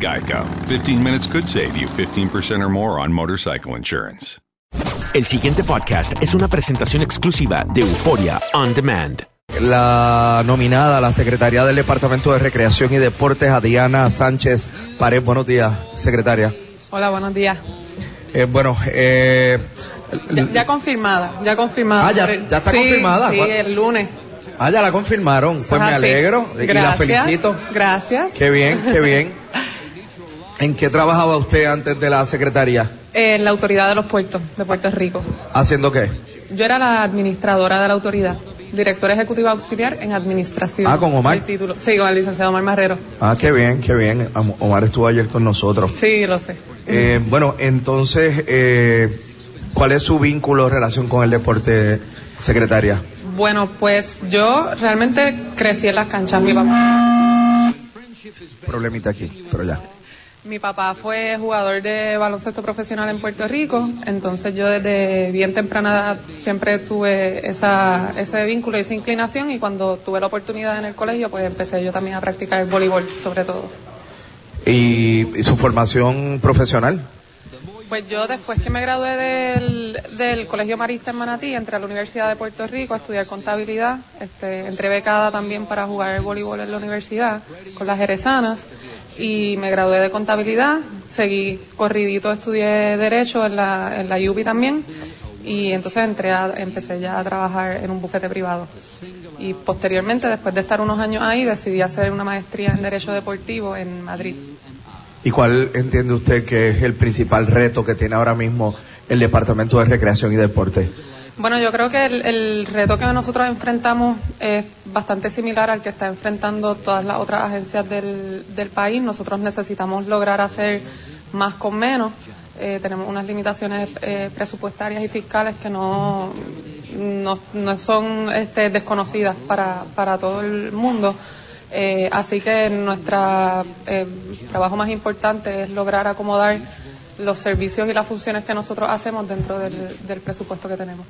Geico. 15 minutes could save you 15% or more on motorcycle insurance. El siguiente podcast es una presentación exclusiva de Euforia On Demand. La nominada a la Secretaría del Departamento de Recreación y Deportes, Adriana Sánchez Pared. Buenos días, secretaria. Hola, buenos días. Eh, bueno, eh, Ya, ya confirmada, ya confirmada. Ah, ya- ya está Sí, confirmada. Sí, ¿Cuál- el lunes. ah, ya la confirmaron. Pues me alegro y la Gracias, felicito. Gracias. Qué bien, qué bien. ¿En qué trabajaba usted antes de la secretaría? En la autoridad de los puertos de Puerto Rico. ¿Haciendo qué? Yo era la administradora de la autoridad, directora ejecutiva auxiliar en administración. Ah, ¿con Omar? El título. Sí, con el licenciado Omar Marrero. Ah, qué bien, qué bien. Omar estuvo ayer con nosotros. Sí, lo sé. Eh, bueno, entonces, eh, ¿cuál es su vínculo, relación con el deporte, secretaria? Bueno, pues yo realmente crecí en las canchas. Mi papá, Problemita aquí, pero ya. Mi papá fue jugador de baloncesto profesional en Puerto Rico, entonces yo desde bien temprana edad siempre tuve esa, ese vínculo y esa inclinación y cuando tuve la oportunidad en el colegio pues empecé yo también a practicar el voleibol sobre todo. ¿Y, y su formación profesional? Pues yo después que me gradué del, del Colegio Marista en Manatí, entré a la Universidad de Puerto Rico a estudiar contabilidad, este, entré becada también para jugar el voleibol en la universidad con las jerezanas y me gradué de contabilidad, seguí corridito, estudié derecho en la, en la UBI también y entonces entré a, empecé ya a trabajar en un bufete privado. Y posteriormente, después de estar unos años ahí, decidí hacer una maestría en Derecho Deportivo en Madrid. ¿Y cuál entiende usted que es el principal reto que tiene ahora mismo el Departamento de Recreación y Deporte? Bueno, yo creo que el, el reto que nosotros enfrentamos es bastante similar al que está enfrentando todas las otras agencias del, del país. Nosotros necesitamos lograr hacer más con menos. Eh, tenemos unas limitaciones eh, presupuestarias y fiscales que no, no, no son este, desconocidas para, para todo el mundo. Eh, así que nuestro trabajo más importante es lograr acomodar los servicios y las funciones que nosotros hacemos dentro del, del presupuesto que tenemos.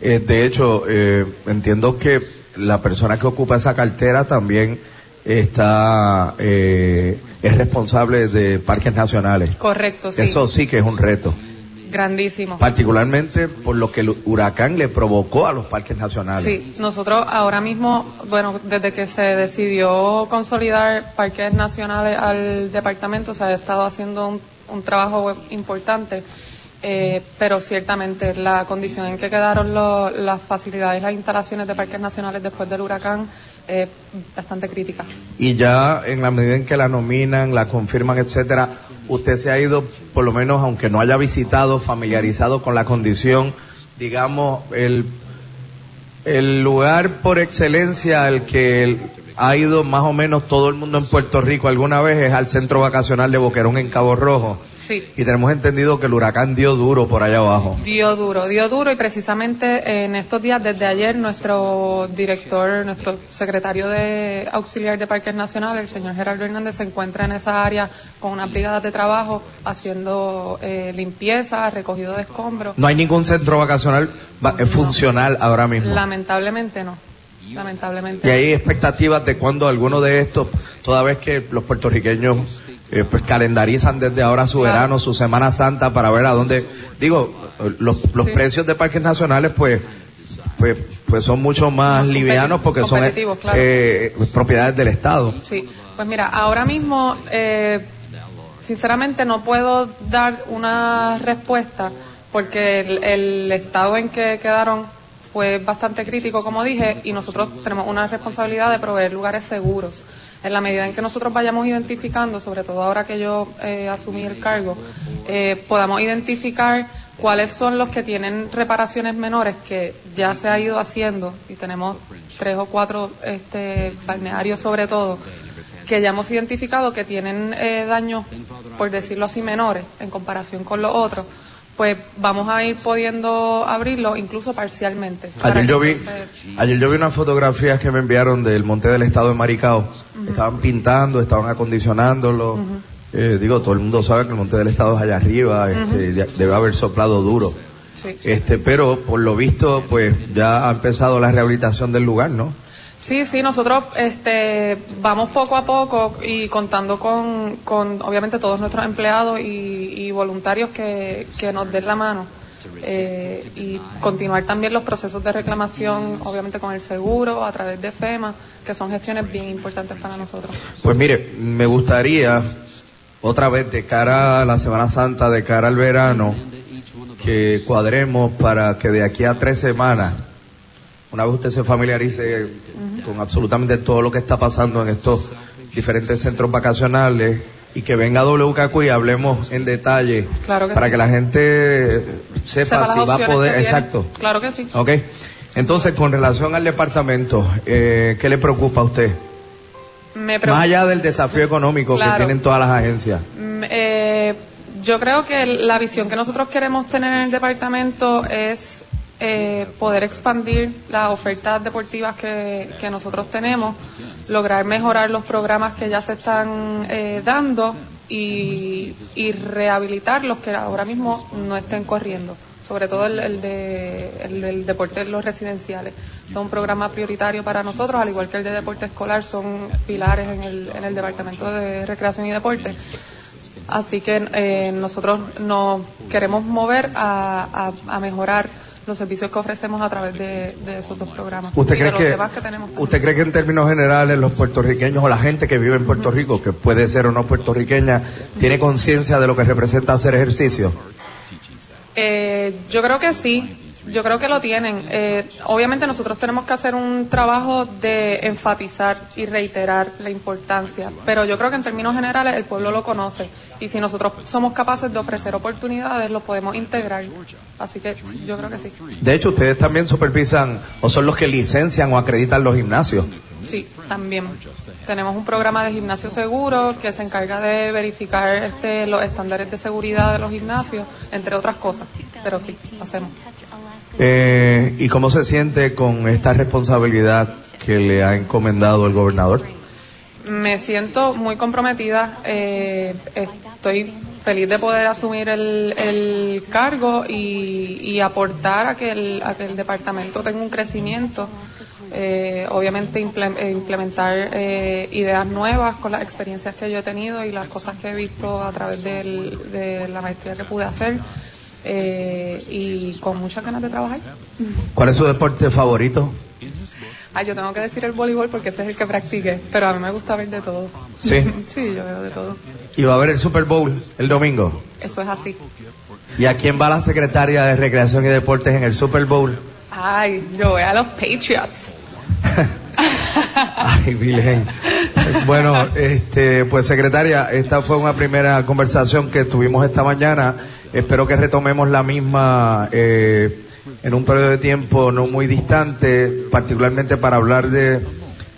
Eh, de hecho, eh, entiendo que la persona que ocupa esa cartera también está eh, es responsable de parques nacionales. Correcto, sí. Eso sí que es un reto, Grandísimo. particularmente por lo que el huracán le provocó a los parques nacionales. Sí, nosotros ahora mismo, bueno, desde que se decidió consolidar parques nacionales al departamento, se ha estado haciendo un un trabajo importante. Eh, pero ciertamente la condición en que quedaron lo- las facilidades, las instalaciones de parques nacionales después del huracán es bastante crítica. Y ya en la medida en que la nominan, la confirman, etcétera, usted se ha ido, por lo menos, aunque no haya visitado, familiarizado con la condición, digamos, el, el lugar por excelencia al que ha ido más o menos todo el mundo en Puerto Rico alguna vez es al centro vacacional de Boquerón en Cabo Rojo. Sí. Y tenemos entendido que el huracán dio duro por allá abajo. Dio duro, dio duro y precisamente en estos días, desde ayer, nuestro director, nuestro secretario de auxiliar de Parques Nacionales, el señor Gerardo Hernández, se encuentra en esa área con una brigada de trabajo haciendo eh, limpieza, recogido de escombros. No hay ningún centro vacacional va- eh, funcional ahora mismo. Lamentablemente no, lamentablemente. Y hay expectativas de cuando alguno de estos, toda vez que los puertorriqueños eh, pues calendarizan desde ahora su Claro. verano, su Semana Santa para ver a dónde, digo, eh, los, los Sí. precios de parques nacionales pues pues pues son mucho más livianos porque son eh, claro. eh, propiedades del Estado. Sí, pues mira, ahora mismo, eh, sinceramente no puedo dar una respuesta porque el, el estado en que quedaron fue bastante crítico, como dije, y nosotros tenemos una responsabilidad de proveer lugares seguros. En la medida en que nosotros vayamos identificando, sobre todo ahora que yo eh, asumí el cargo, eh, podamos identificar cuáles son los que tienen reparaciones menores que ya se ha ido haciendo y tenemos tres o cuatro este, balnearios sobre todo que ya hemos identificado que tienen eh, daños, por decirlo así, menores en comparación con los otros, pues vamos a ir pudiendo abrirlo incluso parcialmente. Ayer yo vi, ayer yo vi unas fotografías que me enviaron del Monte del Estado de Maricao. Estaban pintando, estaban acondicionándolo. Eh, digo, todo el mundo sabe que el Monte del Estado es allá arriba, este, debe haber soplado duro. Sí. Este, pero por lo visto, pues ya ha empezado la rehabilitación del lugar, ¿no? Sí, sí, nosotros este, vamos poco a poco y contando con, con obviamente todos nuestros empleados y, y voluntarios que, que nos den la mano eh, y continuar también los procesos de reclamación, obviamente con el seguro, a través de FEMA, que son gestiones bien importantes para nosotros. Pues mire, me gustaría otra vez de cara a la Semana Santa, de cara al verano, que cuadremos para que de aquí a tres semanas, una vez usted se familiarice con absolutamente todo lo que está pasando en estos diferentes centros vacacionales y que venga WKQ y hablemos en detalle Claro que para sí. que la gente sepa, si va a poder, exacto. Claro que sí. Ok. Entonces, con relación al departamento, eh, ¿qué le preocupa a usted? Me Más allá del desafío económico que tienen todas las agencias. Mm, eh, yo creo que la visión que nosotros queremos tener en el departamento es eh, poder expandir las ofertas deportivas que, que nosotros tenemos, lograr mejorar los programas que ya se están eh, dando y, y rehabilitar los que ahora mismo no estén corriendo sobre todo el, el de, el del deporte los residenciales. Son un programa prioritario para nosotros, al igual que el de deporte escolar, son pilares en el, en el Departamento de Recreación y Deporte. Así que eh, nosotros nos queremos mover a- a mejorar los servicios que ofrecemos a través de, de esos dos programas. ¿Usted cree que, que usted cree que en términos generales los puertorriqueños o la gente que vive en Puerto Rico, que puede ser o no puertorriqueña, tiene conciencia de lo que representa hacer ejercicio? Eh, yo creo que sí, yo creo que lo tienen. Eh, obviamente nosotros tenemos que hacer un trabajo de enfatizar y reiterar la importancia, pero yo creo que en términos generales el pueblo lo conoce y si nosotros somos capaces de ofrecer oportunidades lo podemos integrar. Así que yo creo que sí. De hecho, ustedes también supervisan o son los que licencian o acreditan los gimnasios. Sí, también. Tenemos un programa de gimnasio seguro que se encarga de verificar este, los estándares de seguridad de los gimnasios, entre otras cosas. Pero sí, lo hacemos. Eh, ¿Y cómo se siente con esta responsabilidad que le ha encomendado el gobernador? Me siento muy comprometida. eh, estoy feliz de poder asumir el, el cargo y, y aportar a que, el, a que el departamento tenga un crecimiento. Eh, obviamente eh, implementar eh, ideas nuevas con las experiencias que yo he tenido y las cosas que he visto a través del- de la maestría que pude hacer eh, y con muchas ganas de trabajar. ¿Cuál es su deporte favorito? Ay, yo tengo que decir el voleibol porque ese es el que practique, pero a mí me gusta ver de todo. Sí. sí, yo veo de todo. Y va a haber el Super Bowl el domingo. Eso es así. ¿Y a quién va la secretaria de Recreación y Deportes en el Super Bowl? Ay, yo voy a los Patriots. Ay, Virgen. Bueno, este, pues secretaria, esta fue una primera conversación que tuvimos esta mañana. Espero que retomemos la misma eh, en un periodo de tiempo no muy distante, particularmente para hablar de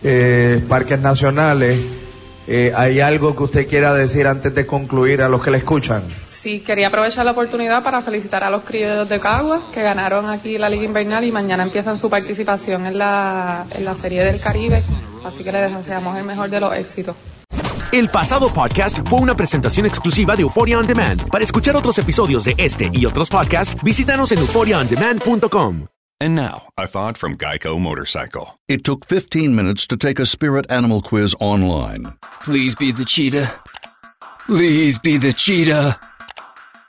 eh, parques nacionales. Eh, ¿Hay algo que usted quiera decir antes de concluir a los que le escuchan? Sí, quería aprovechar la oportunidad para felicitar a los criollos de Cagua que ganaron aquí la Liga Invernal y mañana empiezan su participación en la, en la Serie del Caribe. Así que les deseamos el mejor de los éxitos. El pasado podcast fue una presentación exclusiva de Euphoria On Demand. Para escuchar otros episodios de este y otros podcasts, visítanos en euphoriaondemand.com. And now, a thought from Geico Motorcycle. It took 15 minutes to take a spirit animal quiz online. Please be the cheetah. Please be the cheetah.